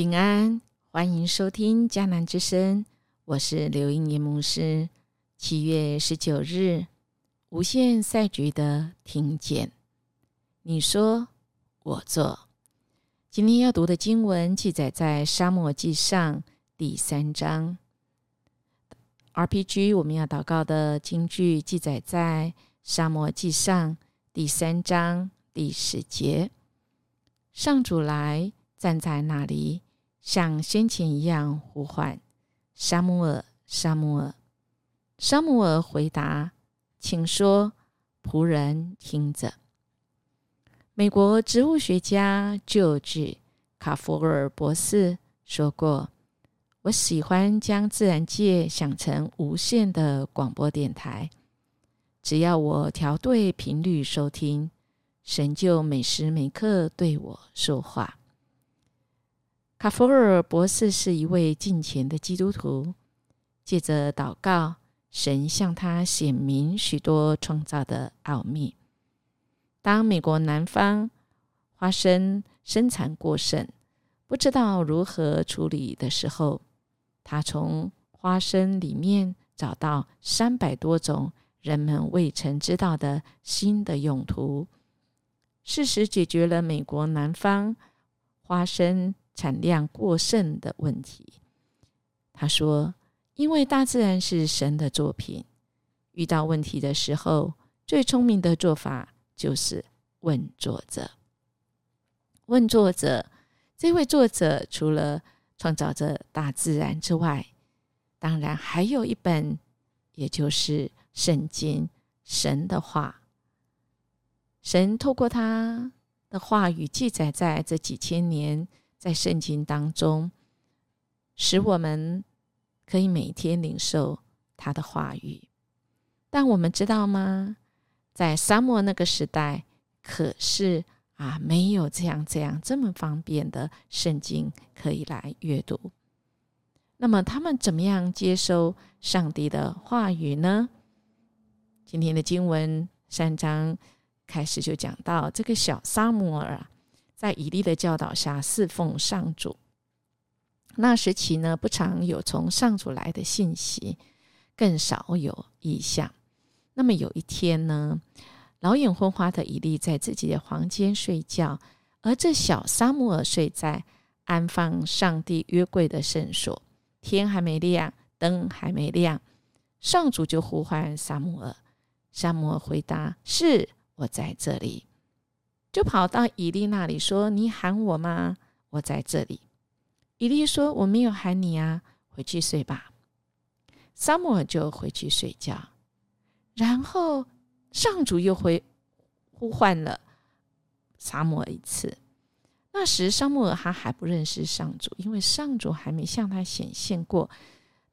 平安，欢迎收听迦南之声，我是刘英年牧师。七月十九日，无限赛局的听见，你说我做。今天要读的经文记载在《沙漠记上》第三章。RPG，我们要祷告的经句记载在《沙漠记上》第三章第十节。上主来，站在那里。像先前一样呼唤沙姆尔，沙姆尔，沙姆尔回答：“请说，仆人听着。”美国植物学家旧治卡佛尔博士说过：“我喜欢将自然界想成无限的广播电台，只要我调对频率收听，神就每时每刻对我说话。”卡弗尔博士是一位敬虔的基督徒，借着祷告，神向他显明许多创造的奥秘。当美国南方花生生产过剩，不知道如何处理的时候，他从花生里面找到三百多种人们未曾知道的新的用途，事实解决了美国南方花生。产量过剩的问题，他说：“因为大自然是神的作品，遇到问题的时候，最聪明的做法就是问作者。问作者，这位作者除了创造着大自然之外，当然还有一本，也就是圣经，神的话。神透过他的话语记载在这几千年。”在圣经当中，使我们可以每天领受他的话语。但我们知道吗？在沙漠那个时代，可是啊，没有这样这样这么方便的圣经可以来阅读。那么他们怎么样接收上帝的话语呢？今天的经文三章开始就讲到这个小沙摩尔啊。在以利的教导下侍奉上主。那时期呢，不常有从上主来的信息，更少有意象。那么有一天呢，老眼昏花的以利在自己的房间睡觉，而这小沙姆尔睡在安放上帝约柜的圣所。天还没亮，灯还没亮，上主就呼唤沙姆尔。沙姆尔回答：“是我在这里。”就跑到以利那里说：“你喊我吗？我在这里。”以利说：“我没有喊你啊，回去睡吧。”萨姆尔就回去睡觉。然后上主又回呼唤了萨姆尔一次。那时萨姆尔他还不认识上主，因为上主还没向他显现过。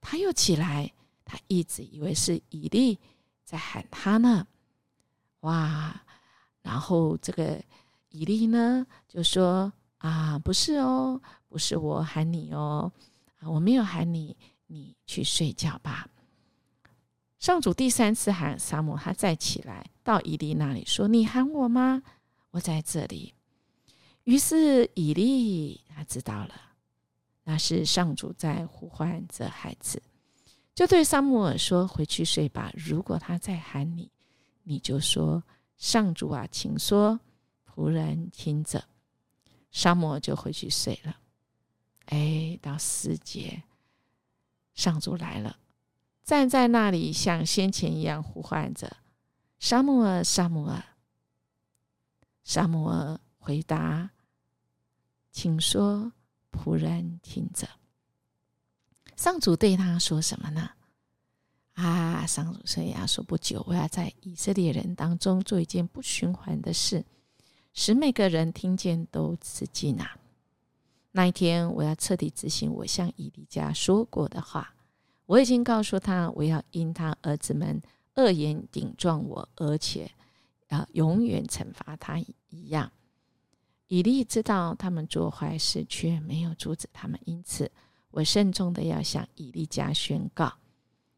他又起来，他一直以为是以利在喊他呢。哇！然后这个以利呢就说：“啊，不是哦，不是我喊你哦，啊，我没有喊你，你去睡觉吧。”上主第三次喊萨姆，他再起来到以利那里说：“你喊我吗？我在这里。”于是以利他知道了，那是上主在呼唤着孩子，就对萨姆尔说：“回去睡吧。如果他再喊你，你就说。”上主啊，请说，仆人听着。沙摩就回去睡了。哎，到四节，上主来了，站在那里，像先前一样呼唤着：“沙摩尔，沙摩尔。”沙摩尔回答：“请说，仆人听着。”上主对他说什么呢？啊，上主圣亚说：“不久，我要在以色列人当中做一件不循环的事，使每个人听见都吃惊啊！那一天，我要彻底执行我向以利家说过的话。我已经告诉他，我要因他儿子们恶言顶撞我，而且啊，永远惩罚他一样。以利知道他们做坏事，却没有阻止他们，因此我慎重的要向以利家宣告。”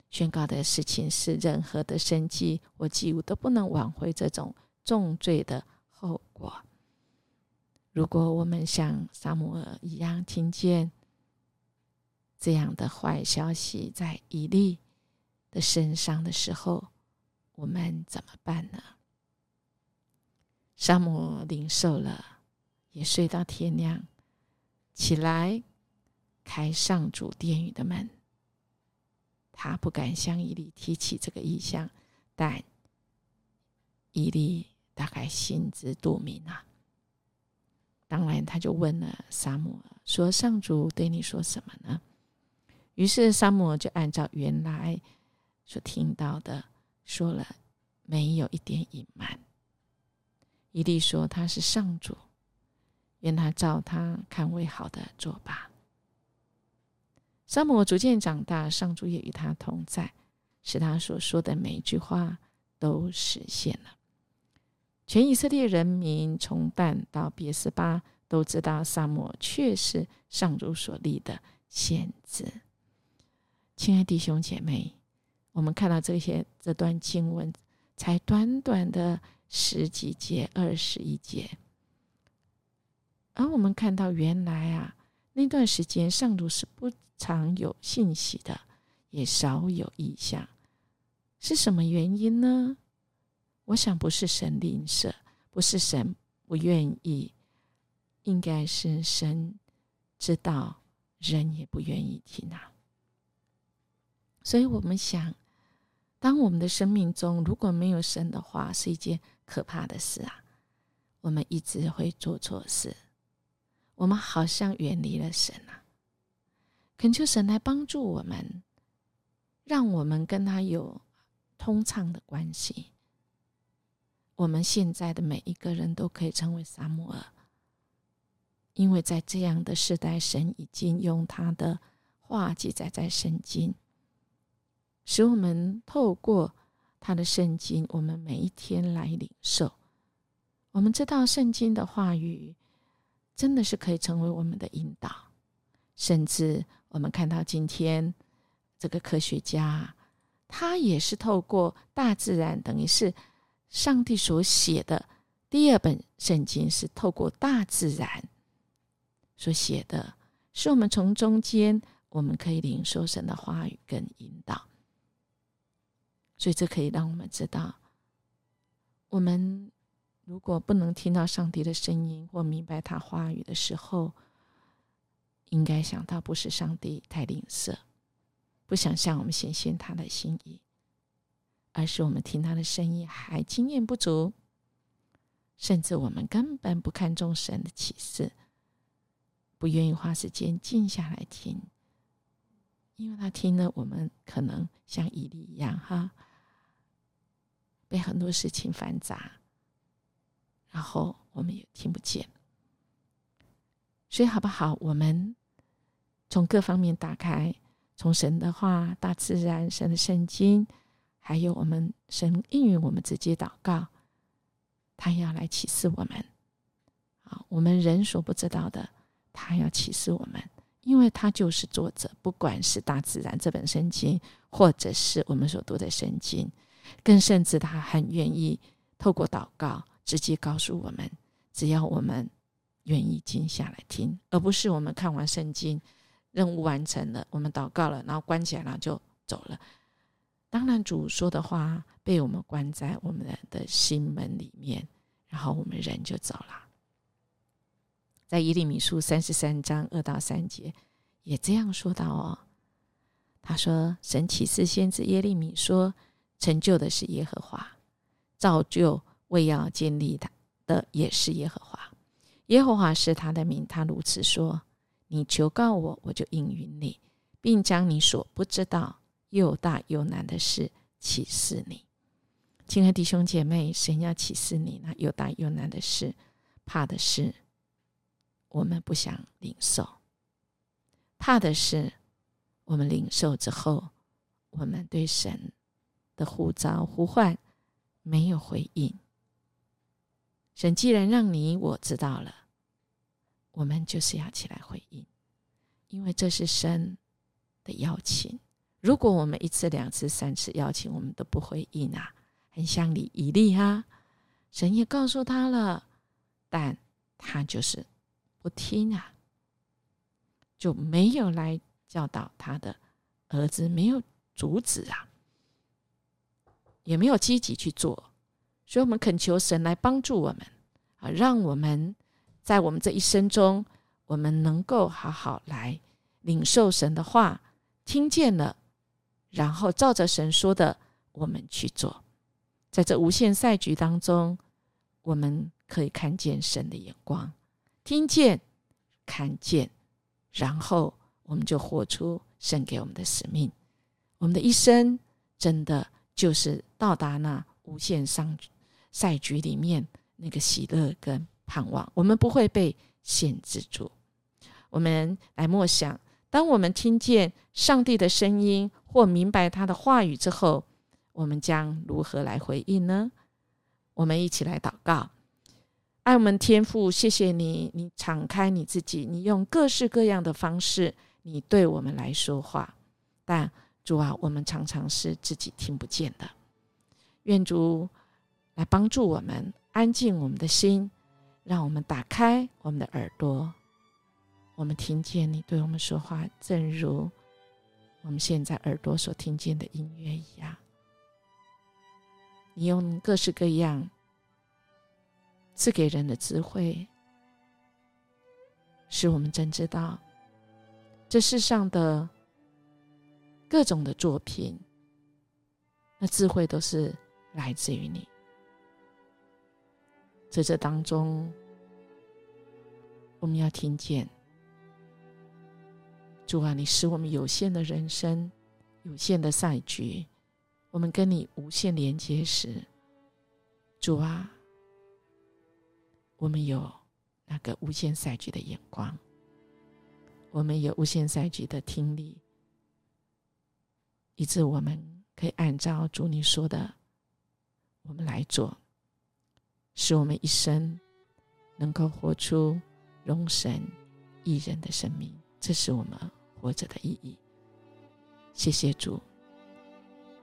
宣告的事情是，任何的生机或祭物都不能挽回这种重罪的后果。如果我们像萨姆尔一样听见这样的坏消息在伊利的身上的时候，我们怎么办呢？萨姆领受了，也睡到天亮，起来开上主殿宇的门。他不敢向伊利提起这个意向，但伊利大概心知肚明啊。当然，他就问了萨姆尔说：“上主对你说什么呢？”于是萨姆尔就按照原来所听到的说了，没有一点隐瞒。伊利说：“他是上主，愿他照他看为好的做吧。”萨姆尔逐渐长大，上主也与他同在，使他所说的每一句话都实现了。全以色列人民从但到别斯巴都知道，萨摩确是上主所立的先知。亲爱弟兄姐妹，我们看到这些这段经文，才短短的十几节、二十一节，而我们看到，原来啊，那段时间上主是不常有信息的，也少有意象，是什么原因呢？我想不是神吝啬，不是神不愿意，应该是神知道人也不愿意听啊。所以我们想，当我们的生命中如果没有神的话，是一件可怕的事啊。我们一直会做错事，我们好像远离了神啊。恳求神来帮助我们，让我们跟他有通畅的关系。我们现在的每一个人都可以成为撒母耳，因为在这样的时代，神已经用他的话记载在圣经，使我们透过他的圣经，我们每一天来领受。我们知道圣经的话语真的是可以成为我们的引导，甚至我们看到今天这个科学家，他也是透过大自然，等于是。上帝所写的第二本圣经是透过大自然所写的，是我们从中间我们可以领受神的话语跟引导，所以这可以让我们知道，我们如果不能听到上帝的声音或明白他话语的时候，应该想到不是上帝太吝啬，不想向我们显现他的心意。而是我们听他的声音还经验不足，甚至我们根本不看重神的启示，不愿意花时间静下来听，因为他听了，我们可能像伊利一样，哈，被很多事情繁杂，然后我们也听不见。所以好不好？我们从各方面打开，从神的话、大自然、神的圣经。还有我们神应允我们直接祷告，他要来启示我们。啊，我们人所不知道的，他要启示我们，因为他就是作者。不管是大自然这本圣经，或者是我们所读的圣经，更甚至他很愿意透过祷告直接告诉我们，只要我们愿意静下来听，而不是我们看完圣经，任务完成了，我们祷告了，然后关起来，然后就走了。当然，主说的话被我们关在我们的心门里面，然后我们人就走了。在耶利米书三十三章二到三节也这样说到哦。他说：“神启示先知耶利米说，成就的是耶和华，造就为要建立他的也是耶和华。耶和华是他的名，他如此说：你求告我，我就应允你，并将你所不知道。”又大又难的事启示你，亲爱的弟兄姐妹，神要启示你那又大又难的事，怕的是我们不想领受，怕的是我们领受之后，我们对神的呼召呼唤没有回应。神既然让你我知道了，我们就是要起来回应，因为这是神的邀请。如果我们一次、两次、三次邀请，我们都不回应啊，很像你以利哈，神也告诉他了，但他就是不听啊，就没有来教导他的儿子，没有阻止啊，也没有积极去做。所以，我们恳求神来帮助我们啊，让我们在我们这一生中，我们能够好好来领受神的话，听见了，然后照着神说的，我们去做。在这无限赛局当中，我们可以看见神的眼光，听见、看见，然后我们就活出神给我们的使命。我们的一生真的就是到达那无限上赛局里面那个喜乐跟盼望，我们不会被限制住。我们来默想，当我们听见上帝的声音或明白他的话语之后。我们将如何来回应呢？我们一起来祷告，爱我们天父，谢谢你，你敞开你自己，你用各式各样的方式，你对我们来说话。但主啊，我们常常是自己听不见的。愿主来帮助我们，安静我们的心，让我们打开我们的耳朵，我们听见你对我们说话，正如我们现在耳朵所听见的音乐一样。你用各式各样赐给人的智慧，使我们真知道这世上的各种的作品，那智慧都是来自于你。在这当中，我们要听见主啊，你使我们有限的人生、有限的赛局。我们跟你无限连接时，主啊，我们有那个无限赛局的眼光，我们有无限赛局的听力，以致我们可以按照主你说的，我们来做，使我们一生能够活出容神一人的生命，这是我们活着的意义。谢谢主。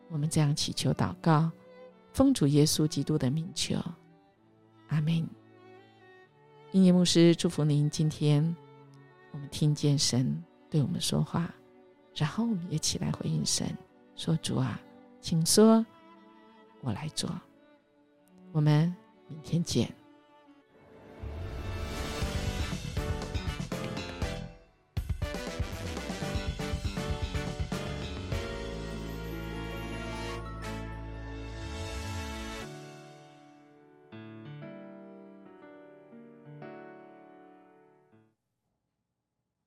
我们这样祈求祷告，奉主耶稣基督的名求，阿门。音乐牧师祝福您。今天我们听见神对我们说话，然后我们也起来回应神，说：“主啊，请说，我来做。”我们明天见。